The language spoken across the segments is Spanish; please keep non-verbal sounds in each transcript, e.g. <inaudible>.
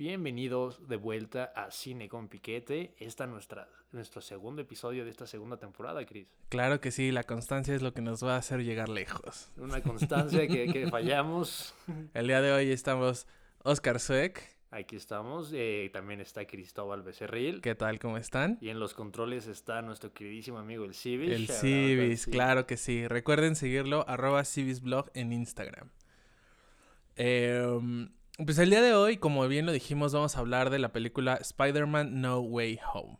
Bienvenidos de vuelta a Cine con Piquete. Esta es nuestra, nuestro segundo episodio de esta segunda temporada, Chris. Claro que sí, la constancia es lo que nos va a hacer llegar lejos. Una constancia que, que <laughs> fallamos. El día de hoy estamos Oscar Sueck. Aquí estamos. Eh, también está Cristóbal Becerril. ¿Qué tal? ¿Cómo están? Y en los controles está nuestro queridísimo amigo el Civis. El Civis, claro que sí. Recuerden seguirlo, arroba Civisblog en Instagram. Eh, pues el día de hoy, como bien lo dijimos, vamos a hablar de la película Spider-Man No Way Home.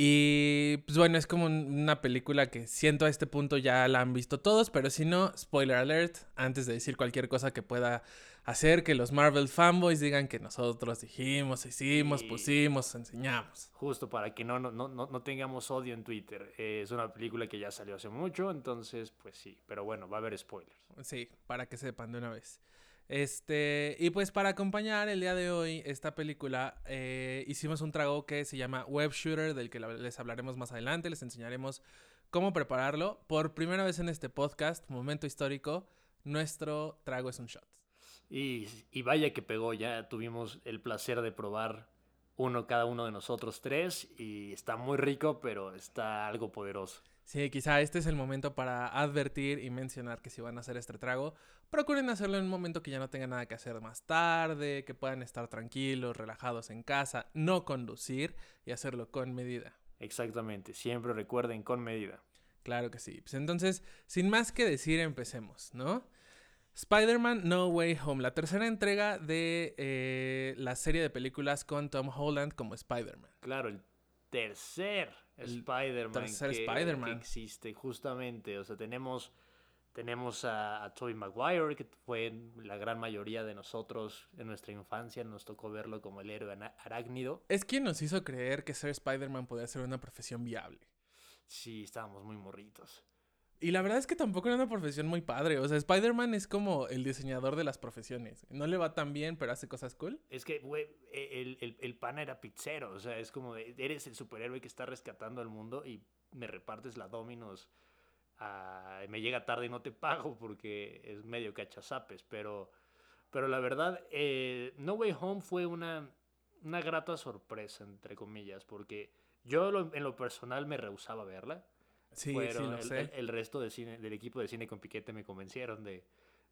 Y pues bueno, es como una película que siento a este punto ya la han visto todos, pero si no, spoiler alert, antes de decir cualquier cosa que pueda hacer que los Marvel fanboys digan que nosotros dijimos, hicimos, pusimos, enseñamos. Justo para que no, no, no, no tengamos odio en Twitter. es una película que ya salió hace mucho, entonces pues sí, pero bueno, va a haber spoilers. Sí, para que sepan de una vez. Este, y pues para acompañar el día de hoy esta película, eh, hicimos un trago que se llama Web Shooter, del que les hablaremos más adelante, les enseñaremos cómo prepararlo. Por primera vez en este podcast, momento histórico, nuestro trago es un shot. Y, y vaya que pegó, ya tuvimos el placer de probar uno cada uno de nosotros tres y está muy rico, pero está algo poderoso. Sí, quizá este es el momento para advertir y mencionar que si van a hacer este trago, procuren hacerlo en un momento que ya no tengan nada que hacer más tarde, que puedan estar tranquilos, relajados en casa, no conducir y hacerlo con medida. Exactamente, siempre recuerden con medida. Claro que sí. Pues entonces, sin más que decir, empecemos, ¿no? Spider-Man No Way Home, la tercera entrega de eh, la serie de películas con Tom Holland como Spider-Man. Claro, el tercer Spider-Man que, existe, justamente. O sea, tenemos, tenemos a, a Tobey Maguire, que fue la gran mayoría de nosotros en nuestra infancia, nos tocó verlo como el héroe arácnido. Es quien nos hizo creer que ser Spider-Man podía ser una profesión viable. Sí, estábamos muy morritos. Y la verdad es que tampoco era una profesión muy padre. O sea, Spider-Man es como el diseñador de las profesiones. No le va tan bien, pero hace cosas cool. Es que, güey, e, el, el, el, pana era pizzero. O sea, es como, eres el superhéroe que está rescatando al mundo y me repartes la Dominos. Me llega tarde y no te pago porque es medio cachazapes. Pero, pero la verdad, eh, No Way Home fue una, una grata sorpresa, entre comillas, porque yo en lo personal me rehusaba verla. Sí, sí, lo el, sé. El, resto de cine, del equipo de cine con Piquete me convencieron de,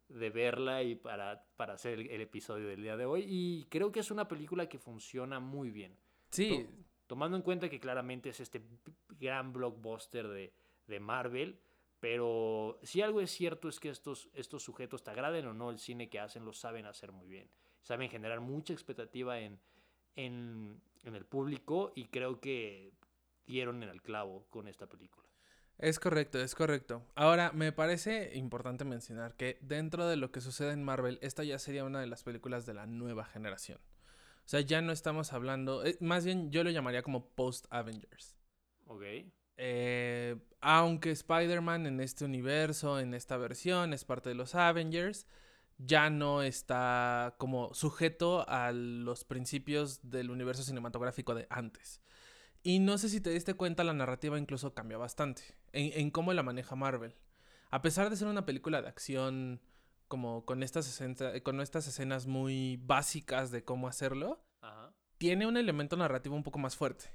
de verla y para, para hacer el, episodio del día de hoy. Y creo que es una película que funciona muy bien. Sí. tomando en cuenta que claramente es este gran blockbuster de, de Marvel. Pero si algo es cierto es que estos, estos sujetos, te agraden o no el cine que hacen, lo saben hacer muy bien. Saben generar mucha expectativa en, en, en el público y creo que dieron en el clavo con esta película. Es correcto, es correcto. Ahora, me parece importante mencionar que dentro de lo que sucede en Marvel, esta ya sería una de las películas de la nueva generación. O sea, ya no estamos hablando, eh, más bien yo lo llamaría como post-Avengers. Ok. Eh, aunque Spider-Man en este universo, en esta versión, es parte de los Avengers, ya no está como sujeto a los principios del universo cinematográfico de antes. Y no sé si te diste cuenta, la narrativa incluso cambia bastante en, cómo la maneja Marvel. A pesar de ser una película de acción como con estas, con estas escenas muy básicas de cómo hacerlo, tiene un elemento narrativo un poco más fuerte.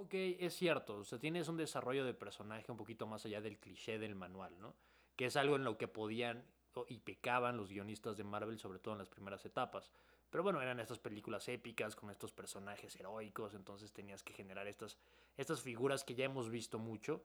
Ok, es cierto. O sea, tienes un desarrollo de personaje un poquito más allá del cliché del manual, ¿no? Que es algo en lo que podían y pecaban los guionistas de Marvel, sobre todo en las primeras etapas. Pero bueno, eran estas películas épicas con estos personajes heroicos, entonces tenías que generar estas, estas figuras que ya hemos visto mucho.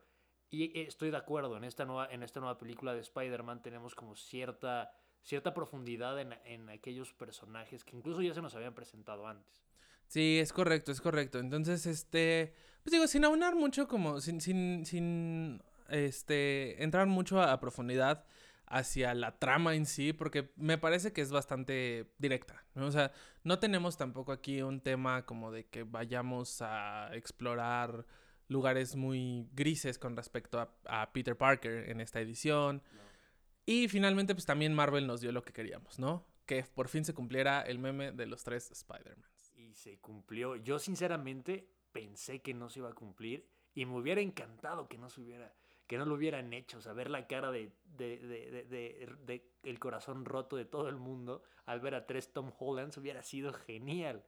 Y estoy de acuerdo, en esta nueva, en esta nueva película de Spider-Man tenemos como cierta, cierta profundidad en, en aquellos personajes que incluso ya se nos habían presentado antes. Sí, es correcto, es correcto. Entonces, este, pues digo, sin aunar mucho, como, sin, sin, sin, este, entrar mucho a profundidad, hacia la trama en sí, porque me parece que es bastante directa, ¿no? O sea, no tenemos tampoco aquí un tema como de que vayamos a explorar lugares muy grises con respecto a, Peter Parker en esta edición. Y finalmente, pues también Marvel nos dio lo que queríamos, ¿no? Que por fin se cumpliera el meme de los tres Spider-Mans. Se cumplió. Yo sinceramente pensé que no se iba a cumplir y me hubiera encantado que no se hubiera que no lo hubieran hecho. O sea, ver la cara de, de, de, de, el corazón roto de todo el mundo al ver a tres Tom Hollands hubiera sido genial.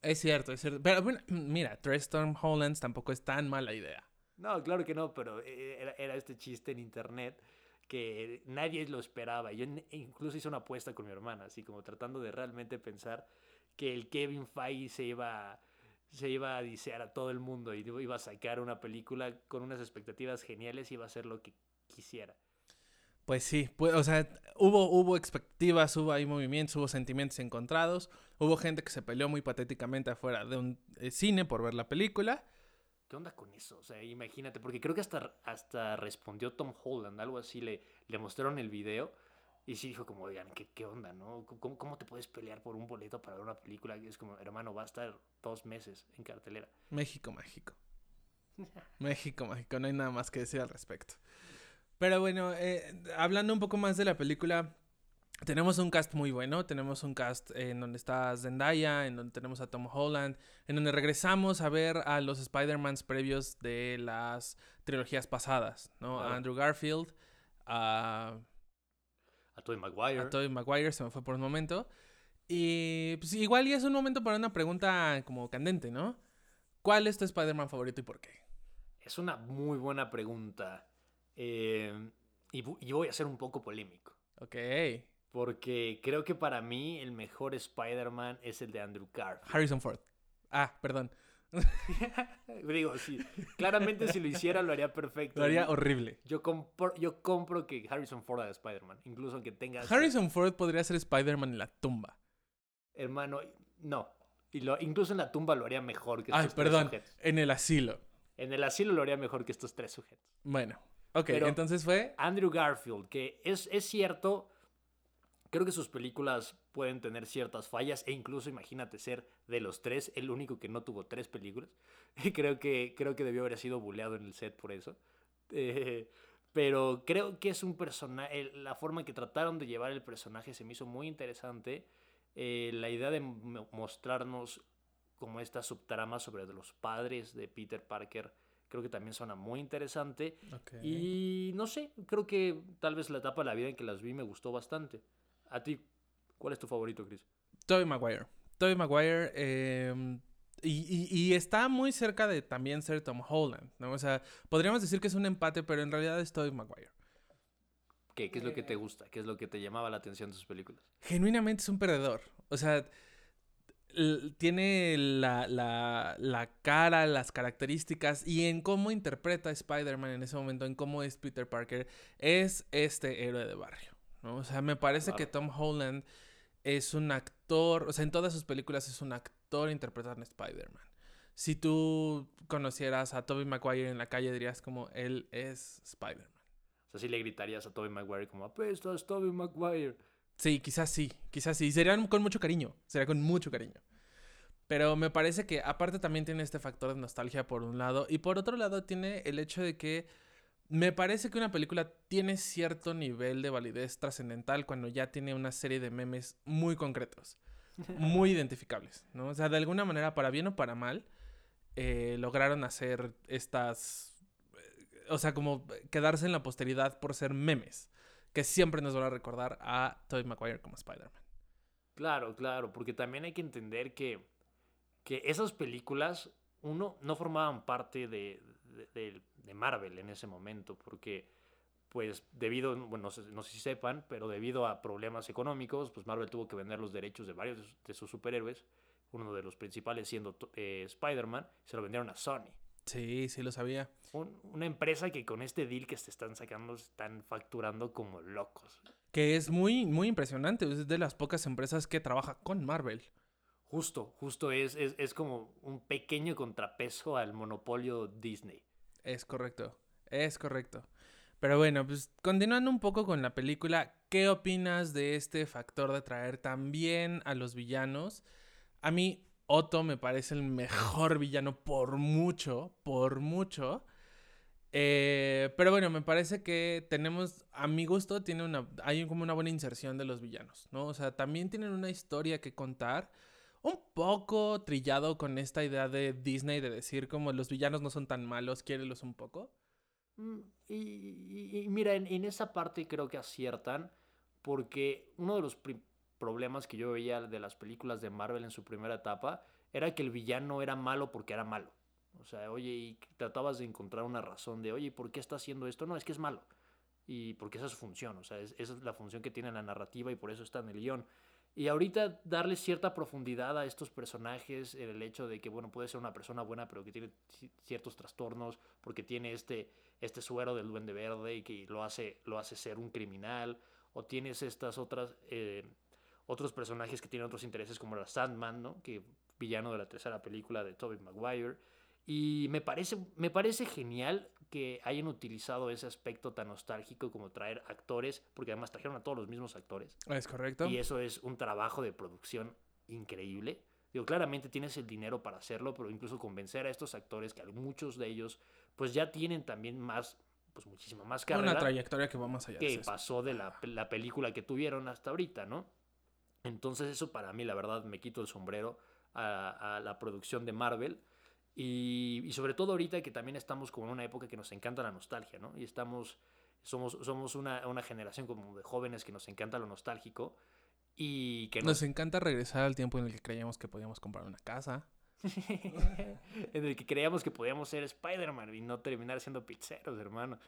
Es cierto, es cierto. Pero bueno, mira, tres Tom Hollands tampoco es tan mala idea. No, claro que no, pero eh, era, era este chiste en internet que nadie lo esperaba. Yo incluso hice una apuesta con mi hermana, así como tratando de realmente pensar que el Kevin Feige se iba, se iba a disear a todo el mundo y iba a sacar una película con unas expectativas geniales y iba a hacer lo que quisiera. Pues sí, pues, o sea, hubo, hubo expectativas, hubo ahí movimientos, hubo sentimientos encontrados, hubo gente que se peleó muy patéticamente afuera de un eh, cine por ver la película. ¿Qué onda con eso? O sea, imagínate, porque creo que hasta, hasta respondió Tom Holland, algo así, le, le mostraron el video y sí dijo como, oigan, ¿qué, qué onda, no? ¿Cómo, ¿Cómo, te puedes pelear por un boleto para ver una película? Y es como, hermano, va a estar dos meses en cartelera. México mágico. México <laughs> mágico, no hay nada más que decir al respecto. Pero bueno, eh, hablando un poco más de la película, tenemos un cast muy bueno, tenemos un cast en donde está Zendaya, en donde tenemos a Tom Holland, en donde regresamos a ver a los Spider-Mans previos de las trilogías pasadas, ¿no? A Andrew Garfield, a... A Tobey Maguire. A Tobey Maguire, se me fue por un momento. Y pues igual y es un momento para una pregunta como candente, ¿no? ¿Cuál es tu Spider-Man favorito y por qué? Es una muy buena pregunta. Eh, y, y voy a ser un poco polémico. Ok. Porque creo que para mí el mejor Spider-Man es el de Andrew Garfield. Harrison Ford. Ah, perdón. <laughs> Digo, sí. Claramente si lo hiciera lo haría perfecto. Lo haría horrible. Yo compro, yo compro que Harrison Ford haga Spider-Man. Incluso aunque tenga... Harrison Ford podría ser Spider-Man en la tumba. Hermano, no. Y lo, incluso en la tumba lo haría mejor que estos Ay, perdón. En el asilo. En el asilo lo haría mejor que estos tres sujetos. Bueno. Ok, entonces fue... Andrew Garfield, que es, es cierto Creo que sus películas pueden tener ciertas fallas e incluso imagínate ser de los tres el único que no tuvo tres películas. <laughs> creo, que, creo que debió haber sido buleado en el set por eso. Eh, pero creo que es un personaje, la forma en que trataron de llevar el personaje se me hizo muy interesante. Eh, la idea de mostrarnos como esta subtrama sobre los padres de Peter Parker creo que también suena muy interesante. Y no sé, creo que tal vez la etapa de la vida en que las vi me gustó bastante. A ti, ¿cuál es tu favorito, Chris? Tobey Maguire. Tobey Maguire. Em, y, está muy cerca de también ser Tom Holland, ¿no? O sea, podríamos decir que es un empate, pero en realidad es Tobey Maguire. ¿Qué? ¿Qué es lo que te gusta? ¿Qué es lo que te llamaba la atención de sus películas? Genuinamente es un perdedor. O sea, tiene la, la, la, cara, las características y en cómo interpreta a Spider-Man en ese momento, en cómo es Peter Parker, es este héroe de barrio. O sea, me parece que Tom Holland es un actor, o sea, en todas sus películas es un actor interpretando a Spider-Man. Si tú conocieras a Tobey Maguire en la calle, dirías como él es Spider-Man. O sea, si le gritarías a Tobey Maguire como apestas Tobey Maguire. Sí, quizás sí, quizás sí. Serían con mucho cariño, sería con mucho cariño. Pero me parece que aparte también tiene este factor de nostalgia por un lado y por otro lado tiene el hecho de que me parece que una película tiene cierto nivel de validez trascendental cuando ya tiene una serie de memes muy concretos, <laughs> muy identificables, ¿no? O sea, de alguna manera, para bien o para mal, eh, lograron hacer estas... O sea, como quedarse en la posteridad por ser memes, que siempre nos van a recordar a Tobey Maguire como Spider-Man. Claro, claro, porque también hay que entender que, que esas películas, uno, no formaban parte de, de, de Marvel en ese momento, porque pues debido, bueno, no sé, si sepan, pero debido a problemas económicos, pues Marvel tuvo que vender los derechos de varios de sus superhéroes, uno de los principales siendo eh, Spider-Man, se lo vendieron a Sony. Sí, sí lo sabía. una empresa que con este deal que se están sacando están facturando como locos. Que es muy, muy impresionante, es de las pocas empresas que trabaja con Marvel. Justo, justo es, es, es como un pequeño contrapeso al monopolio Disney. Es correcto, es correcto. Pero bueno, pues continuando un poco con la película, ¿qué opinas de este factor de traer también a los villanos? A mí, Otto me parece el mejor villano por mucho, por mucho. Eh, pero bueno, me parece que tenemos, a mi gusto, tiene una, hay como una buena inserción de los villanos, ¿no? O sea, también tienen una historia que contar un poco trillado con esta idea de Disney de decir como los villanos no son tan malos, quiérelos un poco. Mm, y, mira, en, esa parte creo que aciertan porque uno de los problemas que yo veía de las películas de Marvel en su primera etapa era que el villano era malo porque era malo. O sea, oye, y tratabas de encontrar una razón de, oye, ¿por qué está haciendo esto? No, es que es malo. Y porque esa es su función, o sea, esa es la función que tiene la narrativa y por eso está en el guion. Y ahorita darle cierta profundidad a estos personajes, en el hecho de que, bueno, puede ser una persona buena, pero que tiene ciertos trastornos, porque tiene este, este suero del duende verde y que lo hace, lo hace ser un criminal, o tienes estas otras, eh, otros personajes que tienen otros intereses, como la Sandman, ¿no? Que villano de la tercera película de Tobey Maguire. Y me parece, me parece genial que hayan utilizado ese aspecto tan nostálgico como traer actores, porque además trajeron a todos los mismos actores. Es correcto. Y eso es un trabajo de producción increíble. Digo, claramente tienes el dinero para hacerlo, pero incluso convencer a estos actores, que muchos de ellos, pues ya tienen también más, pues muchísima más carrera. Una trayectoria que va más allá. Que pasó de la, la película que tuvieron hasta ahorita, ¿no? Entonces eso para mí, la verdad, me quito el sombrero a, a la producción de Marvel y, sobre todo ahorita que también estamos como en una época que nos encanta la nostalgia, ¿no? Y estamos, somos, somos una, una generación como de jóvenes que nos encanta lo nostálgico y que nos... encanta regresar al tiempo en el que creíamos que podíamos comprar una casa. <laughs> en el que creíamos que podíamos ser Spider-Man y no terminar siendo pizzeros, hermano.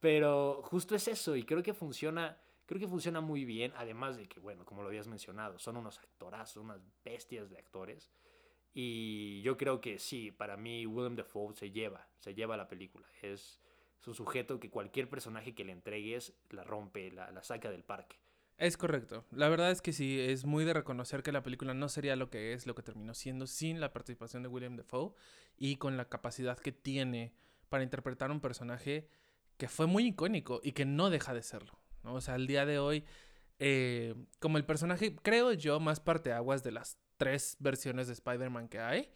Pero justo es eso y creo que funciona, creo que funciona muy bien, además de que, bueno, como lo habías mencionado, son unos actorazos, unas bestias de actores. Y yo creo que sí, para mí Willem Dafoe se lleva, se lleva la película. Es, un sujeto que cualquier personaje que le entregues la rompe, la, la saca del parque. Es correcto. La verdad es que sí, es muy de reconocer que la película no sería lo que es, lo que terminó siendo sin la participación de William Dafoe y con la capacidad que tiene para interpretar un personaje que fue muy icónico y que no deja de serlo. ¿no? O sea, al día de hoy, eh, como el personaje, creo yo, más parte aguas de las tres versiones de Spider-Man que hay,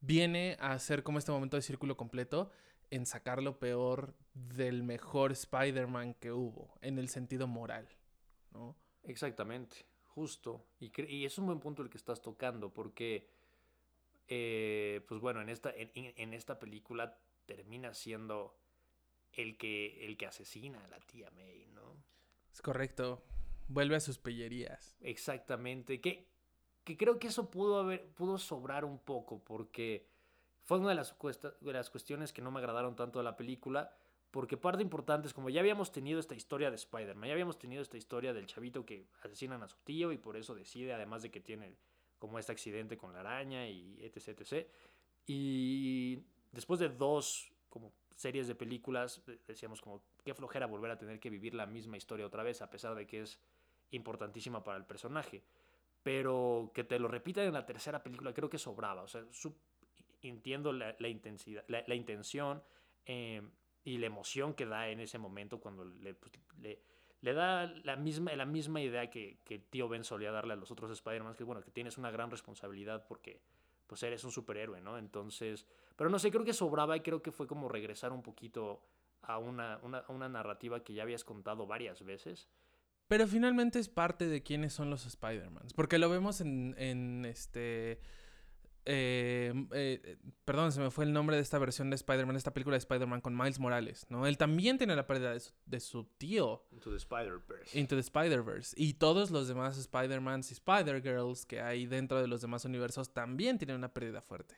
viene a ser como este momento de círculo completo en sacar lo peor del mejor Spider-Man que hubo, en el sentido moral, ¿no? Exactamente, justo. Y, y, es un buen punto el que estás tocando, porque, eh, pues bueno, en esta, en, esta película termina siendo el que, el que asesina a la tía May, ¿no? Es correcto. Vuelve a sus pellerías. Exactamente. Que, creo que eso pudo, haber, pudo sobrar un poco, porque fue una de las, de las cuestiones que no me agradaron tanto de la película, porque parte importante es como ya habíamos tenido esta historia de Spider-Man, ya habíamos tenido esta historia del chavito que asesinan a su tío y por eso decide, además de que tiene como este accidente con la araña y etc, etc. Y después de dos como series de películas, decíamos como qué flojera volver a tener que vivir la misma historia otra vez, a pesar de que es importantísima para el personaje pero que te lo repitan en la tercera película creo que sobraba. O sea, entiendo la, intensidad, la, intención em, y la emoción que da en ese momento cuando le, pues, da la misma, la misma idea que, tío Ben solía darle a los otros Spider-Man, que bueno, que tienes una gran responsabilidad porque pues eres un superhéroe, ¿no? Entonces, pero no sé, creo que sobraba y creo que fue como regresar un poquito a una, a una narrativa que ya habías contado varias veces pero finalmente es parte de quiénes son los Spider-Mans. Porque lo vemos en, en este... Eh, eh, perdón, se me fue el nombre de esta versión de Spider-Man, esta película de Spider-Man con Miles Morales, ¿no? Él también tiene la pérdida de su, de su tío. Into the Spider-Verse. Into the Spider-Verse. Y todos los demás Spider-Mans y Spider-Girls que hay dentro de los demás universos también tienen una pérdida fuerte.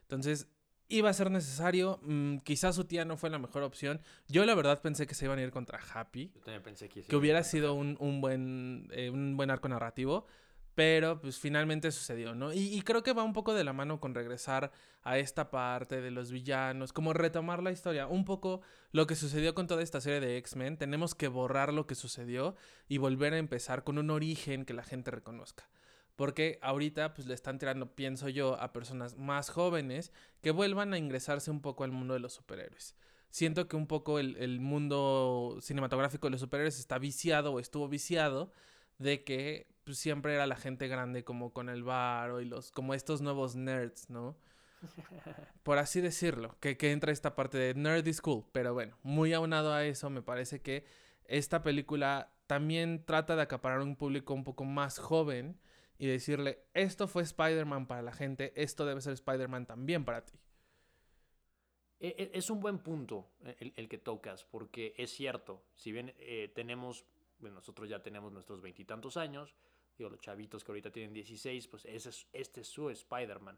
Entonces, iba a ser necesario. Mm, quizás su tía no fue la mejor opción. Yo la verdad pensé que se iban a ir contra Happy. Yo también pensé que, que hubiera sido un, un buen, eh, un buen arco narrativo. Pero pues finalmente sucedió, ¿no? Y, y, creo que va un poco de la mano con regresar a esta parte de los villanos, como retomar la historia, un poco lo que sucedió con toda esta serie de X-Men. Tenemos que borrar lo que sucedió y volver a empezar con un origen que la gente reconozca. Porque ahorita pues le están tirando, pienso yo, a personas más jóvenes que vuelvan a ingresarse un poco al mundo de los superhéroes. Siento que un poco el, mundo cinematográfico de los superhéroes está viciado o estuvo viciado de que pues, siempre era la gente grande como con el bar y los como estos nuevos nerds, ¿no? <laughs> Por así decirlo, que, que entra esta parte de nerdy school. Pero bueno, muy aunado a eso, me parece que esta película también trata de acaparar un público un poco más joven y decirle, esto fue Spider-Man para la gente, esto debe ser Spider-Man también para ti. e- e- es un buen punto el, el que tocas, porque es cierto, si bien eh, tenemos, bueno, nosotros ya tenemos nuestros veintitantos años, digo, los chavitos que ahorita tienen 16, pues ese es, este es su Spider-Man.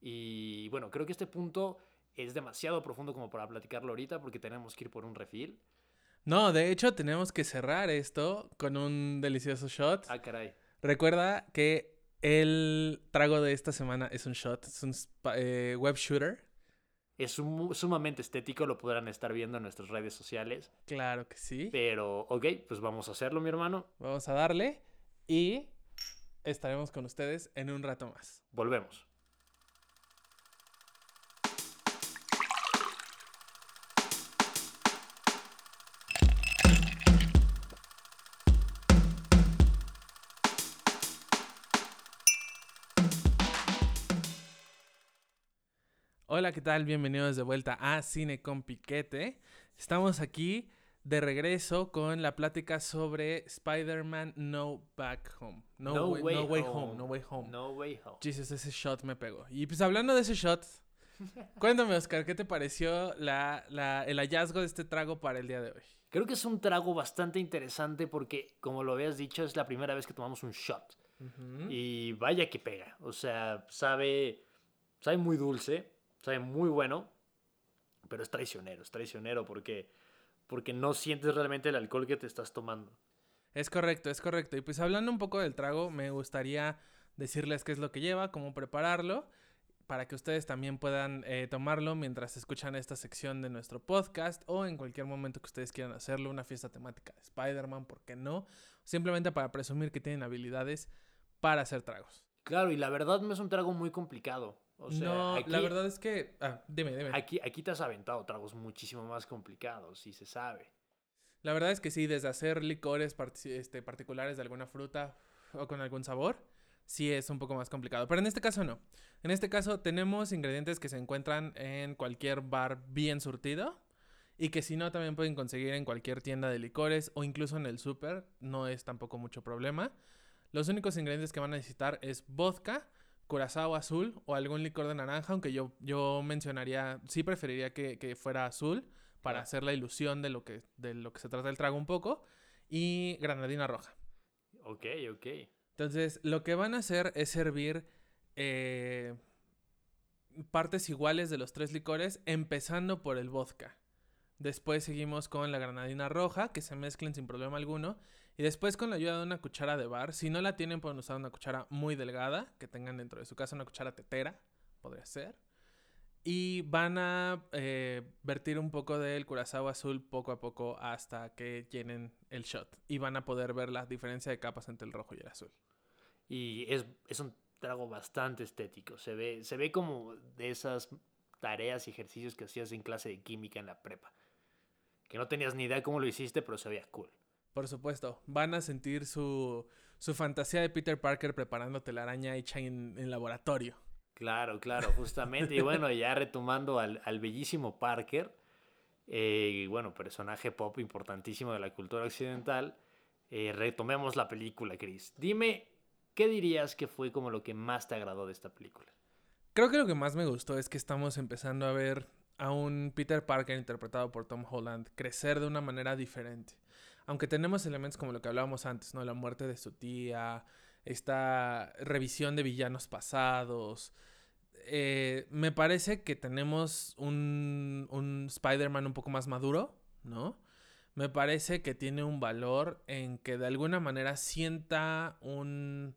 Y bueno, creo que este punto es demasiado profundo como para platicarlo ahorita, porque tenemos que ir por un refil. No, de hecho tenemos que cerrar esto con un delicioso shot. Ah, caray. Recuerda que el trago de esta semana es un shot, es un eh, web shooter. Es sum- sumamente estético, lo podrán estar viendo en nuestras redes sociales. Claro que sí. Pero, ok, pues vamos a hacerlo, mi hermano. Vamos a darle y estaremos con ustedes en un rato más. Volvemos. Hola, ¿qué tal? Bienvenidos de vuelta a Cine con Piquete. Estamos aquí de regreso con la plática sobre Spider-Man No Back Home. No, way, no way home. No Way Home. No way home. Jesus, ese shot me pegó. Y pues hablando de ese shot, <laughs> cuéntame, Oscar, ¿qué te pareció la, la- el hallazgo de este trago para el día de hoy? Creo que es un trago bastante interesante porque, como lo habías dicho, es la primera vez que tomamos un shot. Ujú. Y vaya que pega. O sea, sabe, sabe muy dulce, sabe muy bueno, pero es traicionero, es traicionero porque, porque no sientes realmente el alcohol que te estás tomando. Es correcto, es correcto. Y pues hablando un poco del trago, me gustaría decirles qué es lo que lleva, cómo prepararlo, para que ustedes también puedan eh, tomarlo mientras escuchan esta sección de nuestro podcast o en cualquier momento que ustedes quieran hacerlo, una fiesta temática de Spider-Man, ¿por qué no? Simplemente para presumir que tienen habilidades para hacer tragos. Claro, y la verdad no es un trago muy complicado. O sea, no, aquí, la verdad es que... Ah, dime, dime. aquí, aquí te has aventado tragos muchísimo más complicados, y se sabe. La verdad es que sí, desde hacer licores este, particulares de alguna fruta o con algún sabor, sí es un poco más complicado. Pero en este caso no. En este caso tenemos ingredientes que se encuentran en cualquier bar bien surtido y que si no también pueden conseguir en cualquier tienda de licores o incluso en el súper. No es tampoco mucho problema. Los únicos ingredientes que van a necesitar es vodka, curazao azul o algún licor de naranja, aunque yo, yo mencionaría, sí preferiría que, que fuera azul para hacer la ilusión de lo, que, de lo que se trata el trago un poco, y granadina roja. Ok, ok. Entonces, lo que van a hacer es servir eh, partes iguales de los tres licores, empezando por el vodka. Después seguimos con la granadina roja, que se mezclen sin problema alguno. Y después con la ayuda de una cuchara de bar. Si no la tienen, pueden usar una cuchara muy delgada, que tengan dentro de su casa una cuchara tetera, podría ser. Y van a eh, vertir un poco del curazao azul poco a poco hasta que llenen el shot. Y van a poder ver la diferencia de capas entre el rojo y el azul. Y es, es un trago bastante estético. Se ve, se ve como de esas tareas y ejercicios que hacías en clase de química en la prepa. Que no tenías ni idea cómo lo hiciste, pero se veía cool. Por supuesto, van a sentir su, su fantasía de Peter Parker preparando telaraña hecha en, en laboratorio. Claro, claro, justamente. y bueno, ya retomando al, al bellísimo Parker, eh, bueno, personaje pop importantísimo de la cultura occidental, eh, retomemos la película, Chris. Dime, ¿qué dirías que fue como lo que más te agradó de esta película? Creo que lo que más me gustó es que estamos empezando a ver a un Peter Parker interpretado por Tom Holland crecer de una manera diferente. Aunque tenemos elementos como lo que hablábamos antes, ¿no? La muerte de su tía, esta revisión de villanos pasados. eh, me parece que tenemos un, un Spider-Man un poco más maduro, ¿no? Me parece que tiene un valor en que de alguna manera sienta un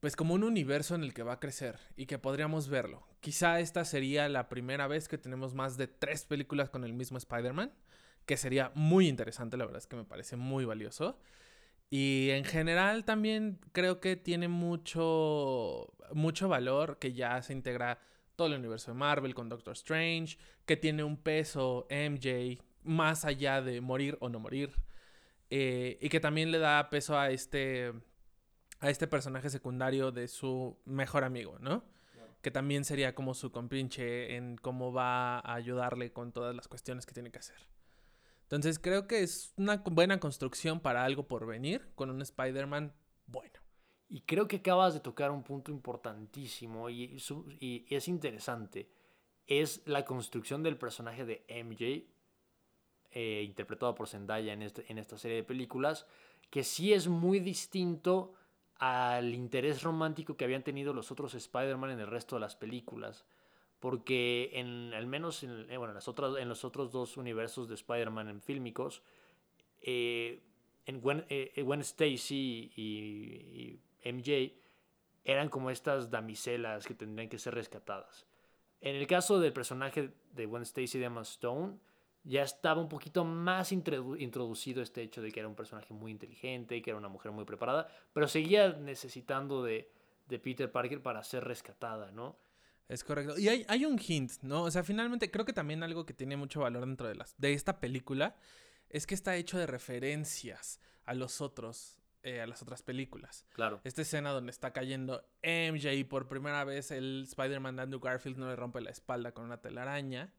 pues como un universo en el que va a crecer y que podríamos verlo. Quizá esta sería la primera vez que tenemos más de tres películas con el mismo Spider-Man, que sería muy interesante, la verdad es que me parece muy valioso. Y en general también creo que tiene mucho, mucho valor que ya se integra todo el universo de Marvel con Doctor Strange, que tiene un peso MJ más allá de morir o no morir, eh, y que también le da peso a este a este personaje secundario de su mejor amigo, ¿no? Que también sería como su compinche en cómo va a ayudarle con todas las cuestiones que tiene que hacer. Entonces creo que es una buena construcción para algo por venir con un Spider-Man bueno. Y creo que acabas de tocar un punto importantísimo y es interesante. es la construcción del personaje de MJ, eh, interpretado por Zendaya en, este, en esta serie de películas, que sí es muy distinto al interés romántico que habían tenido los otros Spider-Man en el resto de las películas. Porque en, al menos en, eh, bueno, en, las otras, en los otros dos universos de Spider-Man en fílmicos, eh, Gwen, eh, Stacy y, y, MJ eran como estas damiselas que tendrían que ser rescatadas. En el caso del personaje de Gwen Stacy de Emma Stone, ya estaba un poquito más introducido este hecho de que era un personaje muy inteligente, que era una mujer muy preparada, pero seguía necesitando de, de Peter Parker para ser rescatada, ¿no? Es correcto. Y hay, hay, un hint, ¿no? O sea, finalmente creo que también algo que tiene mucho valor dentro de, las, de esta película es que está hecho de referencias a los otros eh, a las otras películas. Claro. Esta escena donde está cayendo MJ y por primera vez el Spider-Man de Andrew Garfield no le rompe la espalda con una telaraña.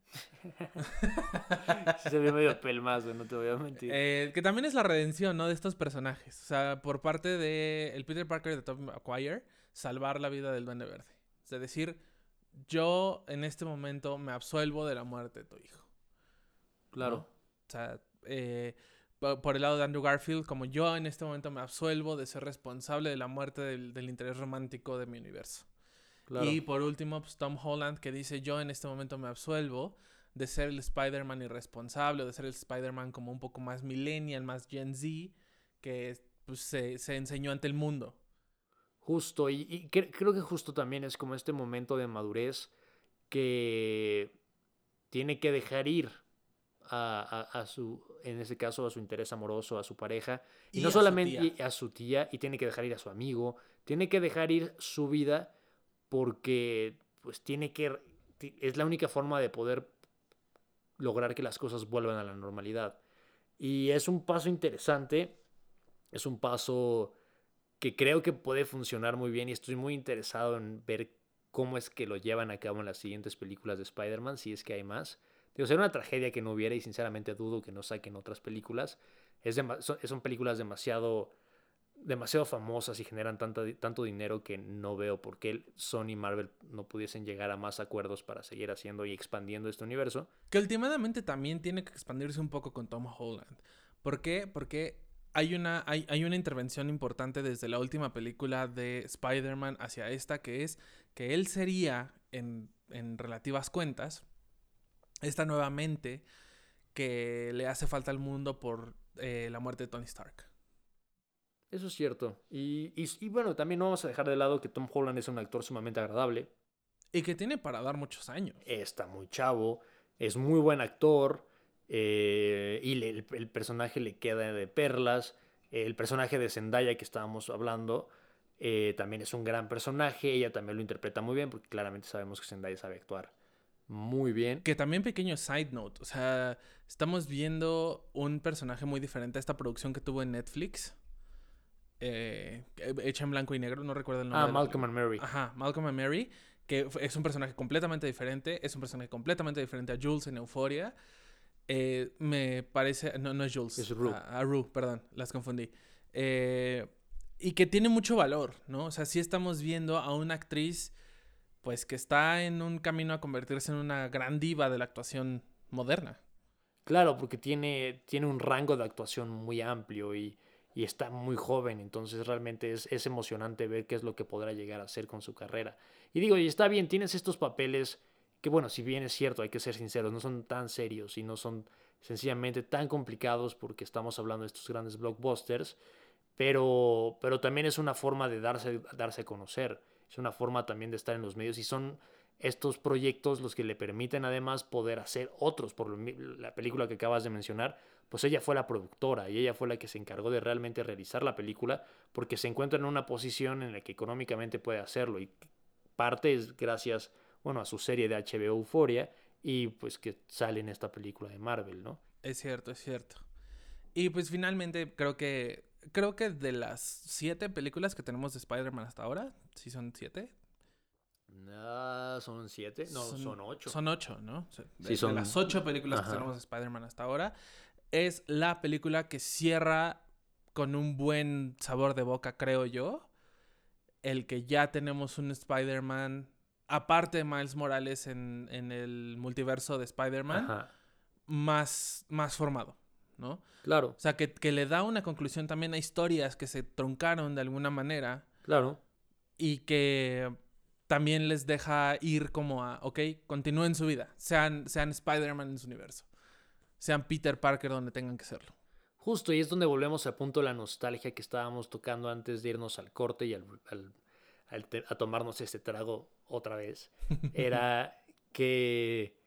<laughs> se ve medio pelmazo, no te voy a mentir. Eh, que también es la redención, ¿no? De estos personajes. O sea, por parte de el Peter Parker de Tobey Maguire, salvar la vida del Duende Verde. Es decir, yo en este momento me absuelvo de la muerte de tu hijo. Claro. O sea, eh, por el lado de Andrew Garfield, como yo en este momento me absuelvo de ser responsable de la muerte del, interés romántico de mi universo. Y por último, pues, Tom Holland que dice yo en este momento me absuelvo de ser el Spider-Man irresponsable, de ser el Spider-Man como un poco más millennial, más Gen Z, que pues, se, se, enseñó ante el mundo. Justo, y, creo que justo también es como este momento de madurez que tiene que dejar ir a, su, en ese caso, a su interés amoroso, a su pareja. Y, no solamente a su tía, y tiene que dejar ir a su amigo, tiene que dejar ir su vida porque pues tiene que, es la única forma de poder lograr que las cosas vuelvan a la normalidad. Y es un paso interesante, es un paso que creo que puede funcionar muy bien y estoy muy interesado en ver cómo es que lo llevan a cabo en las siguientes películas de Spider-Man, si es que hay más. Digo, sería una tragedia que no hubiera y sinceramente dudo que no saquen otras películas. Es son, películas demasiado, demasiado famosas y generan tanto, tanto dinero que no veo por qué Sony y Marvel no pudiesen llegar a más acuerdos para seguir haciendo y expandiendo este universo. Que últimamente también tiene que expandirse un poco con Tom Holland. ¿Por qué? Porque hay una, hay, hay una intervención importante desde la última película de Spider-Man hacia esta, que es que él sería, en, en relativas cuentas, esta nueva mente que le hace falta al mundo por eh, la muerte de Tony Stark. Eso es cierto. Y, y, bueno, también no vamos a dejar de lado que Tom Holland es un actor sumamente agradable. Y que tiene para dar muchos años. Está muy chavo, es muy buen actor. Eh, y el, personaje le queda de perlas. El personaje de Zendaya que estábamos hablando eh, también es un gran personaje. Ella también lo interpreta muy bien porque claramente sabemos que Zendaya sabe actuar muy bien. Que también pequeño side note, o sea, estamos viendo un personaje muy diferente a esta producción que tuvo en Netflix. Eh, hecha en blanco y negro, no recuerdo el nombre. Ah, Malcolm and Mary. Ajá, Malcolm and Mary, que es un personaje completamente diferente, es un personaje completamente diferente a Jules en Euphoria. Eh, me parece, no, no es Jules. Es Rue. A, Rue, perdón, las confundí. Eh, y que tiene mucho valor, ¿no? O sea, sí estamos viendo a una actriz pues que está en un camino a convertirse en una gran diva de la actuación moderna. Claro, porque tiene, tiene un rango de actuación muy amplio y, y está muy joven, entonces realmente es, es, emocionante ver qué es lo que podrá llegar a hacer con su carrera. Y digo, y está bien, tienes estos papeles que bueno, si bien es cierto, hay que ser sinceros, no son tan serios y no son sencillamente tan complicados porque estamos hablando de estos grandes blockbusters, pero, pero también es una forma de darse, darse a conocer es una forma también de estar en los medios y son estos proyectos los que le permiten además poder hacer otros. Por la película que acabas de mencionar, pues ella fue la productora y ella fue la que se encargó de realmente realizar la película porque se encuentra en una posición en la que económicamente puede hacerlo y parte es gracias, bueno, a su serie de HBO Euphoria y pues que sale en esta película de Marvel, ¿no? Es cierto, es cierto. Y pues finalmente creo que creo que de las siete películas que tenemos de Spider-Man hasta ahora, ¿sí son siete? No, son siete, no, son, ocho. Son ocho, ¿no? De, son... las ocho películas que tenemos de Spider-Man hasta ahora, es la película que cierra con un buen sabor de boca, creo yo. El que ya tenemos un Spider-Man aparte de Miles Morales en, en el multiverso de Spider-Man, más, más formado, ¿no? Claro. O sea, que, que, le da una conclusión también a historias que se truncaron de alguna manera. Claro. Y que también les deja ir como a, ok, continúen su vida, sean, sean Spider-Man en su universo, sean Peter Parker donde tengan que serlo. Justo, y es donde volvemos al punto de la nostalgia que estábamos tocando antes de irnos al corte y al, a tomarnos este trago otra vez. Era <laughs> que,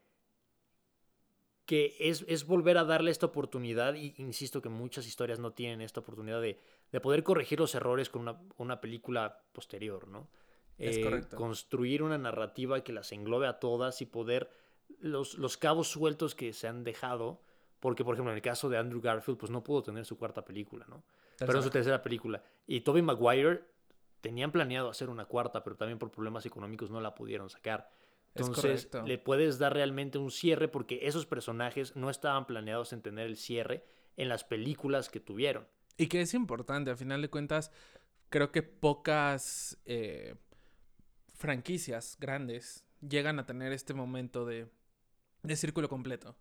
que es, es, volver a darle esta oportunidad, y insisto que muchas historias no tienen esta oportunidad de, de poder corregir los errores con una, una película posterior, ¿no? Es eh, correcto. construir una narrativa que las englobe a todas y poder los, los cabos sueltos que se han dejado, porque por ejemplo en el caso de Andrew Garfield pues no pudo tener su cuarta película, ¿no? Pero en su tercera película. Y Tobey Maguire tenían planeado hacer una cuarta, pero también por problemas económicos no la pudieron sacar. Entonces le puedes dar realmente un cierre porque esos personajes no estaban planeados en tener el cierre en las películas que tuvieron. Y que es importante, al final de cuentas, creo que pocas eh, franquicias grandes llegan a tener este momento de, de círculo completo.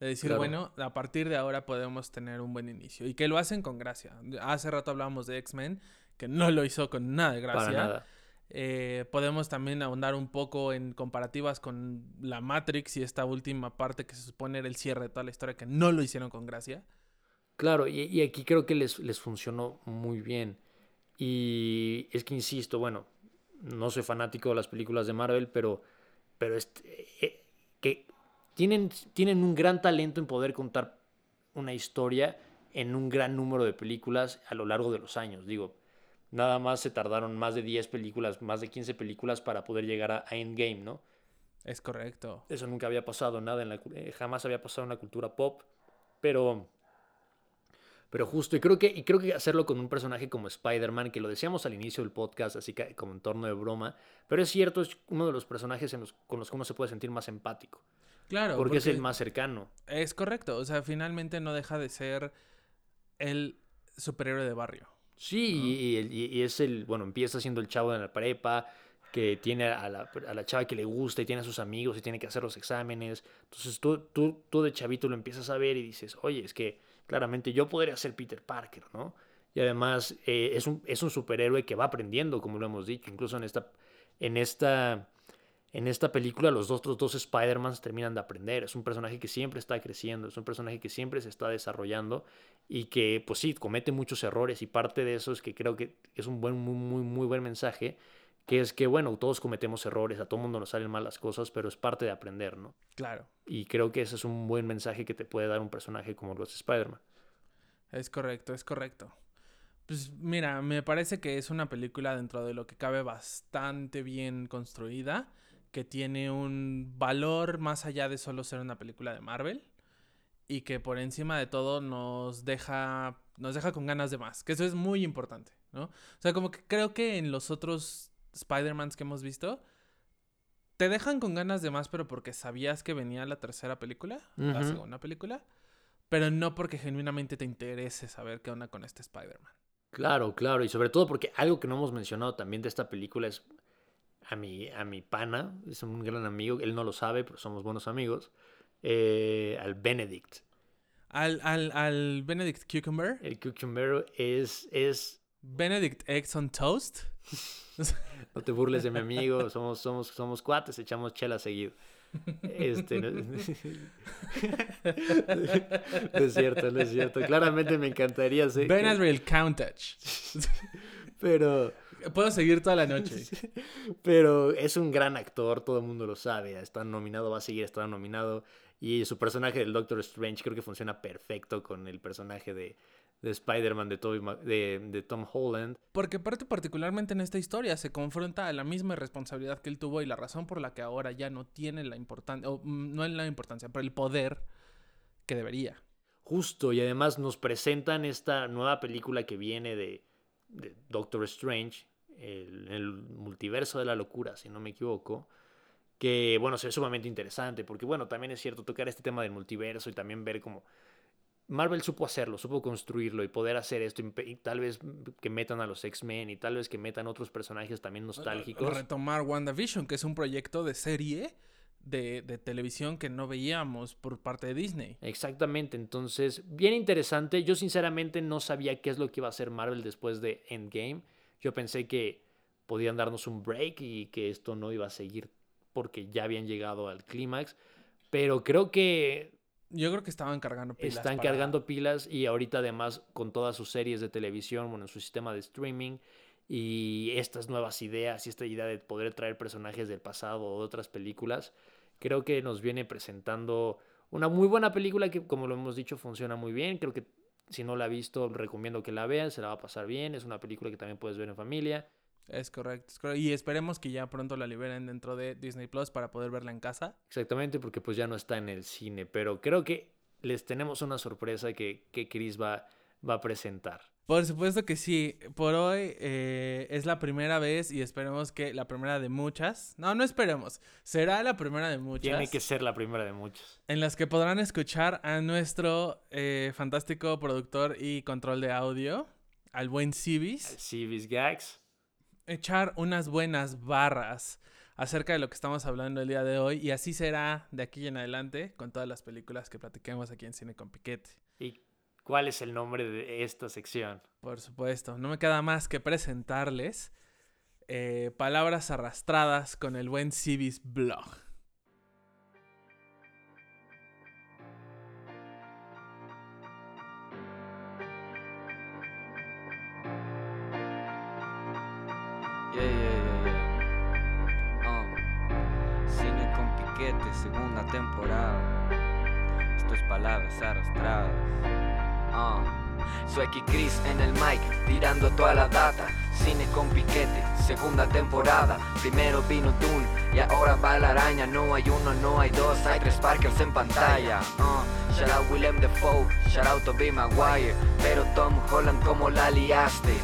De decir, Claro. bueno, a partir de ahora podemos tener un buen inicio. Y que lo hacen con gracia. Hace rato hablábamos de X-Men, que no lo hizo con nada de gracia. Para nada. Eh, podemos también ahondar un poco en comparativas con la Matrix y esta última parte que se supone era el cierre de toda la historia, que no lo hicieron con gracia. Claro, y, y aquí creo que les, les funcionó muy bien. Y es que insisto, bueno, no soy fanático de las películas de Marvel, pero, pero este, eh, que tienen, tienen un gran talento en poder contar una historia en un gran número de películas a lo largo de los años. Digo, nada más se tardaron más de 10 películas, más de 15 películas para poder llegar a, a Endgame, ¿no? Es correcto. Eso nunca había pasado, nada en la, eh, jamás había pasado en la cultura pop, pero, pero justo, y creo, que, y creo que hacerlo con un personaje como Spider-Man, que lo decíamos al inicio del podcast, así que como en torno de broma, pero es cierto, es uno de los personajes en los, con los que uno se puede sentir más empático, Claro. porque, es el más cercano. Es correcto. O sea, finalmente no deja de ser el superhéroe de barrio. Sí, y, el- y- y es el, bueno, empieza siendo el chavo de la prepa, que tiene a la, a la chava que le gusta y tiene a sus amigos y tiene que hacer los exámenes. Entonces tú, tú, tú de chavito lo empiezas a ver y dices, oye, es que claramente yo podría ser Peter Parker, ¿no? Y además eh, es, un, es un superhéroe que va aprendiendo, como lo hemos dicho. Incluso en esta, en esta, en esta película los dos- otros dos Spider-Mans terminan de aprender. Es un personaje que siempre está creciendo, es un personaje que siempre se está desarrollando y que, pues sí, comete muchos errores y parte de eso es que creo que es un buen, muy, muy, muy buen mensaje, que es que, bueno, todos cometemos errores, a todo mundo nos salen mal las cosas, pero es parte de aprender, ¿no? Claro. Y creo que ese es un buen mensaje que te puede dar un personaje como los Spider-Man. Es correcto, es correcto. Pues mira, me parece que es una película dentro de lo que cabe bastante bien construida, que tiene un valor más allá de solo ser una película de Marvel y que por encima de todo nos deja nos deja con ganas de más, que eso es muy importante, ¿no? O sea, como que creo que en los otros Spider-Mans que hemos visto te dejan con ganas de más, pero porque sabías que venía la tercera película, la segunda película, pero no porque genuinamente te interese saber qué onda con este Spider-Man. Claro, claro, y sobre todo porque algo que no hemos mencionado también de esta película es a mi, a mi pana, es un gran amigo, él no lo sabe, pero somos buenos amigos, eh, al Benedict. Al, al, al Benedict Cucumber, El cucumber es, es, Benedict Eggs on Toast. <laughs> no te burles de mi amigo, somos, somos, somos cuates, echamos chela seguido. Este, no, <laughs> no es cierto, no es cierto. Claramente me encantaría ser, Benadryl Countach. <laughs> pero, Puedo seguir toda la noche. pero es un gran actor, todo el mundo lo sabe. Está nominado, va a seguir estando nominado. Y su personaje del Doctor Strange creo que funciona perfecto con el personaje de, de Spider-Man de, de, de Tom Holland. Porque aparte particularmente en esta historia se confronta a la misma responsabilidad que él tuvo y la razón por la que ahora ya no tiene la importancia, o mm, no en la importancia, pero el poder que debería. Justo, y además nos presentan esta nueva película que viene de, de Doctor Strange, el, el multiverso de la locura, si no me equivoco, que bueno, se ve sumamente interesante, porque bueno, también es cierto tocar este tema del multiverso y también ver como Marvel supo hacerlo, supo construirlo y poder hacer esto y tal vez que metan a los X-Men y tal vez que metan otros personajes también nostálgicos. Retomar WandaVision, que es un proyecto de serie de, de, televisión que no veíamos por parte de Disney. Exactamente, entonces, bien interesante. Yo sinceramente no sabía qué es lo que iba a hacer Marvel después de Endgame. Yo pensé que podían darnos un break y que esto no iba a seguir porque ya habían llegado al clímax. Pero creo que yo creo que estaban cargando pilas. Están cargando pilas y ahorita además con todas sus series de televisión, bueno, en su sistema de streaming y estas nuevas ideas y esta idea de poder traer personajes del pasado o de otras películas, creo que nos viene presentando una muy buena película que como lo hemos dicho funciona muy bien. Creo que si no la ha visto recomiendo que la vean, se la va a pasar bien. Es una película que también puedes ver en familia. Es correcto, Y esperemos que ya pronto la liberen dentro de Disney Plus para poder verla en casa. Exactamente, porque pues ya no está en el cine. Pero creo que les tenemos una sorpresa que, que Chris va, va a presentar. Por supuesto que sí. Por hoy eh, es la primera vez y esperemos que la primera de muchas. No, no esperemos. Será la primera de muchas. Tiene que ser la primera de muchas. En las que podrán escuchar a nuestro eh, fantástico productor y control de audio, al buen Civis. Al Civis Gags echar unas buenas barras acerca de lo que estamos hablando el día de hoy y así será de aquí en adelante con todas las películas que platiquemos aquí en Cine con Piquete. ¿Y cuál es el nombre de esta sección? Por supuesto, no me queda más que presentarles eh, palabras arrastradas con el buen Civis Blog. segunda temporada. Esto es palabras arrastradas. Uh. Sueki Chris en el mic, tirando toda la data. Cine con piquete, segunda temporada. Primero vino Dune y ahora va la araña. No hay uno, no hay dos, hay tres Parkers en pantalla. Uh, shout out Willem Dafoe, shout out Tobey Maguire. Pero Tom Holland, como la liaste?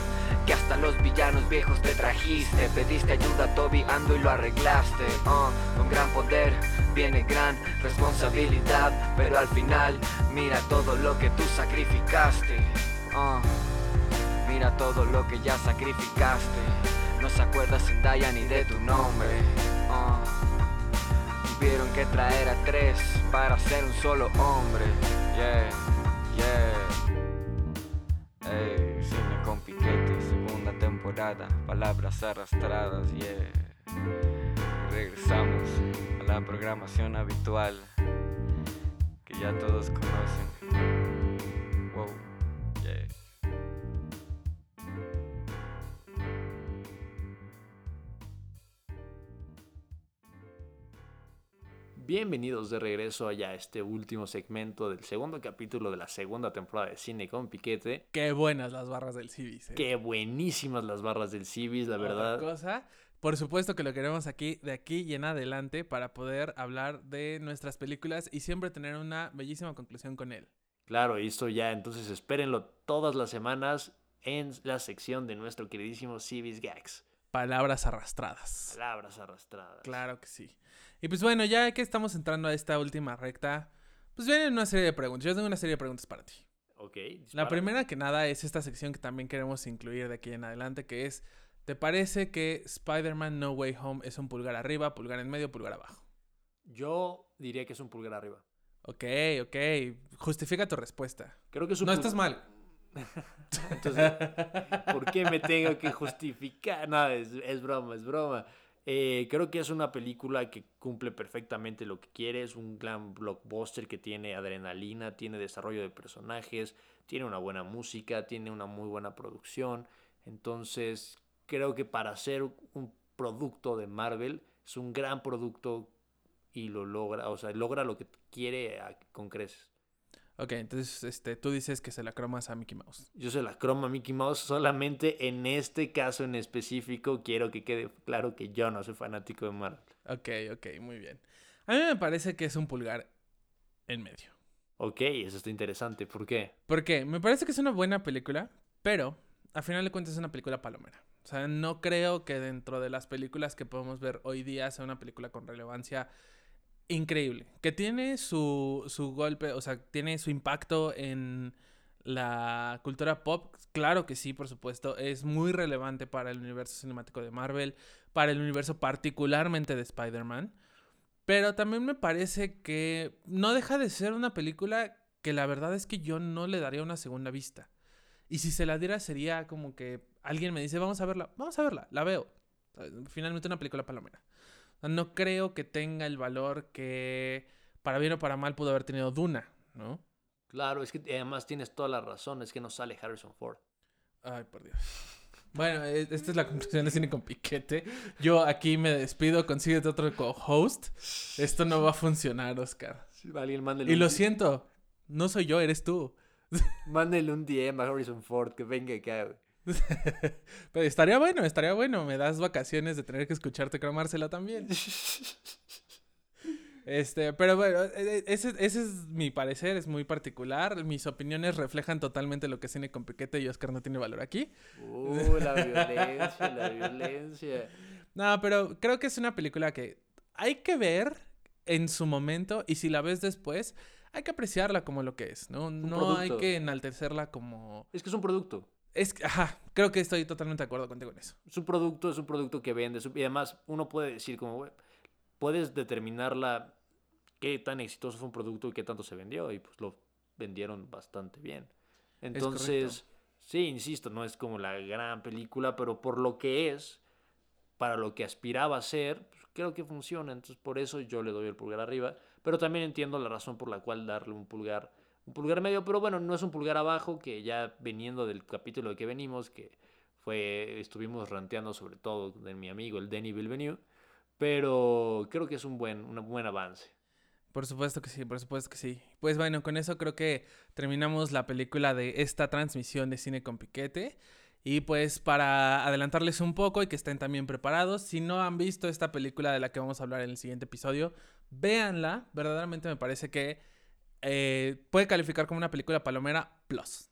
Que hasta los villanos viejos te trajiste. Pediste ayuda a Toby Ando y lo arreglaste. Uh, Con gran poder viene gran responsabilidad Pero al final mira todo lo que tú sacrificaste. Uh, Mira todo lo que ya sacrificaste. No se acuerda Zendaya ni de tu nombre. Uh, Tuvieron que traer a tres para ser un solo hombre. Yeah, yeah. Hey, cine con piquete, palabras arrastradas, yeah. Regresamos a la programación habitual que ya todos conocen. Wow, yeah. Bienvenidos de regreso allá a este último segmento del segundo capítulo de la segunda temporada de Cine con Piquete. Qué buenas las barras del Civis. ¿eh? Qué buenísimas las barras del Civis, la verdad. cosa, por supuesto que lo queremos aquí, de aquí y en adelante, para poder hablar de nuestras películas y siempre tener una bellísima conclusión con él. Claro, y esto ya, entonces espérenlo todas las semanas en la sección de nuestro queridísimo Civis Gags. Palabras arrastradas. Palabras arrastradas. Claro que sí. Y pues bueno, ya que estamos entrando a esta última recta, pues vienen una serie de preguntas. Yo tengo una serie de preguntas para ti. Ok. La primera que nada es esta sección que también queremos incluir de aquí en adelante, que es, ¿te parece que Spider-Man No Way Home es un pulgar arriba, pulgar en medio, pulgar abajo? Yo diría que es un pulgar arriba. Ok, ok. Justifica tu respuesta. Creo que es un No estás mal. Entonces, ¿por qué me tengo que justificar? No, es broma, es broma. Eh, creo que es una película que cumple perfectamente lo que quiere. Es un gran blockbuster que tiene adrenalina, tiene desarrollo de personajes, tiene una buena música, tiene una muy buena producción. Entonces, creo que para ser un producto de Marvel es un gran producto y lo logra, o sea, logra lo que quiere con creces. Ok, entonces este, tú dices que se la cromas a Mickey Mouse. Yo se la croma a Mickey Mouse solamente en este caso en específico. Quiero que quede claro que yo no soy fanático de Marvel. Ok, ok, muy bien. A mí me parece que es un pulgar en medio. Ok, eso está interesante. ¿Por qué? Porque me parece que es una buena película, pero a final de cuentas es una película palomera. O sea, no creo que dentro de las películas que podemos ver hoy día sea una película con relevancia increíble. Que tiene su, su golpe, o sea, tiene su impacto en la cultura pop. Claro que sí, por supuesto. Es muy relevante para el universo cinemático de Marvel, para el universo particularmente de Spider-Man. Pero también me parece que no deja de ser una película que la verdad es que yo no le daría una segunda vista. Y si se la diera sería como que alguien me dice, vamos a verla, vamos a verla, la veo. Finalmente una película palomera. No creo que tenga el valor que para bien o para mal pudo haber tenido Duna, ¿no? Claro, es que además tienes toda la razón, es que no sale Harrison Ford. Ay, por Dios. <laughs> Bueno, e, esta es la conclusión de Cine con Piquete. Yo aquí me despido, consíguete otro co-host. Esto no va a funcionar, Oscar. y lo siento, no soy yo, eres tú. <laughs> Mándele un DM a Harrison Ford que venga acá. <laughs> Pero estaría bueno, estaría bueno. Me das vacaciones de tener que escucharte cromársela también. Este, pero bueno, e, e, ese, ese, es mi parecer, es muy particular. Mis opiniones reflejan totalmente lo que es cine con piquete y Oscar no tiene valor aquí. Uh, la <laughs> violencia, la violencia. No, pero creo que es una película que hay que ver en su momento y si la ves después, hay que apreciarla como lo que es, ¿no? no hay que enaltecerla como... Es que es un producto. Es, ajá, creo que estoy totalmente de acuerdo contigo en eso. Es un producto, es un producto que vende. Y además, uno puede decir como, puedes determinarla qué tan exitoso fue un producto y qué tanto se vendió. Y pues lo vendieron bastante bien. Entonces, sí, insisto, no es como la gran película, pero por lo que es, para lo que aspiraba a ser, pues, creo que funciona. Entonces, por eso yo le doy el pulgar arriba. Pero también entiendo la razón por la cual darle un pulgar pulgar medio, pero bueno, no es un pulgar abajo, que ya veniendo del capítulo de que venimos, que fue, estuvimos ranteando sobre todo de mi amigo, el Denny Villeneuve, pero creo que es un buen, un buen avance. Por supuesto que sí, por supuesto que sí. Pues bueno, con eso creo que terminamos la película de esta transmisión de Cine con Piquete. Y pues para adelantarles un poco y que estén también preparados, si no han visto esta película de la que vamos a hablar en el siguiente episodio, véanla. Verdaderamente me parece que eh, puede calificar como una película palomera plus.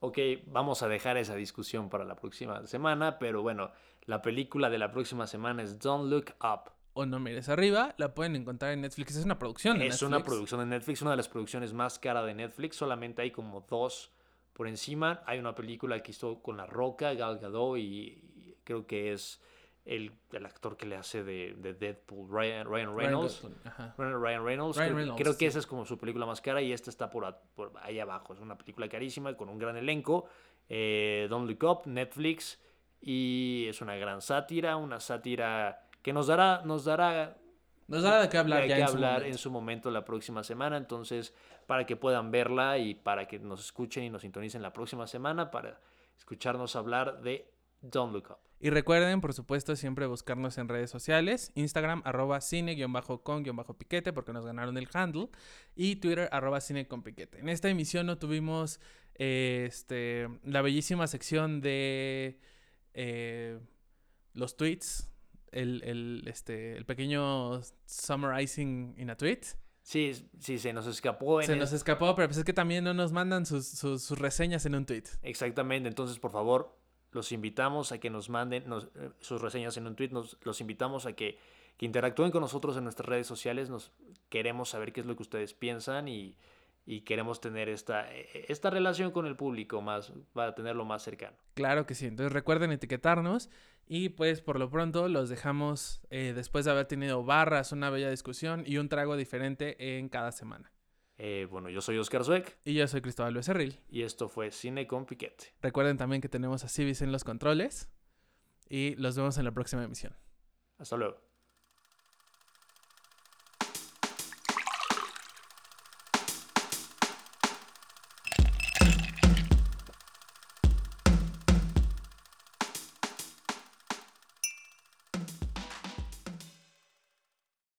Ok, vamos a dejar esa discusión para la próxima semana, pero bueno, la película de la próxima semana es Don't Look Up. O No Mires Arriba, la pueden encontrar en Netflix. Es una producción de es una producción de Netflix, una de las producciones más caras de Netflix. Solamente hay como dos por encima. Hay una película que hizo con La Roca, Gal Gadot, y creo que es el, el, actor que le hace de, de Deadpool, Ryan, Ryan Reynolds. Ryan, Reynolds. creo, que esa es como su película más cara y esta está por, por, ahí abajo. Es una película carísima con un gran elenco. Eh, Don't Look Up, Netflix. Y es una gran sátira, una sátira que nos dará, nos dará nos dará de qué hablar, ya en, hablar su en, su momento la próxima semana. Entonces, para que puedan verla y para que nos escuchen y nos sintonicen la próxima semana, para escucharnos hablar de Don't Look Up. Y recuerden, por supuesto, siempre buscarnos en redes sociales. Instagram, arroba cine-con-piquete, porque nos ganaron el handle. Y Twitter, arroba cine con piquete. En esta emisión no tuvimos este, la bellísima sección de eh, los tweets. El, este, el pequeño summarizing in a tweet. Sí, sí, se nos escapó. se nos escapó, pero pues es que también no nos mandan sus, sus reseñas en un tweet. Exactamente, entonces por favor los invitamos a que nos manden eh, sus reseñas en un tweet, nos, los invitamos a que, interactúen con nosotros en nuestras redes sociales, nos queremos saber qué es lo que ustedes piensan y, queremos tener esta, e, esta relación con el público más, para tenerlo más cercano. Claro que sí, entonces recuerden etiquetarnos y pues por lo pronto los dejamos eh, después de haber tenido barras, una bella discusión y un trago diferente en cada semana. Eh, bueno, yo soy Oscar Zueck. Y yo soy Cristóbal Becerril. Y esto fue Cine con Piquete. Recuerden también que tenemos a Civis en los controles. Y los vemos en la próxima emisión. Hasta luego.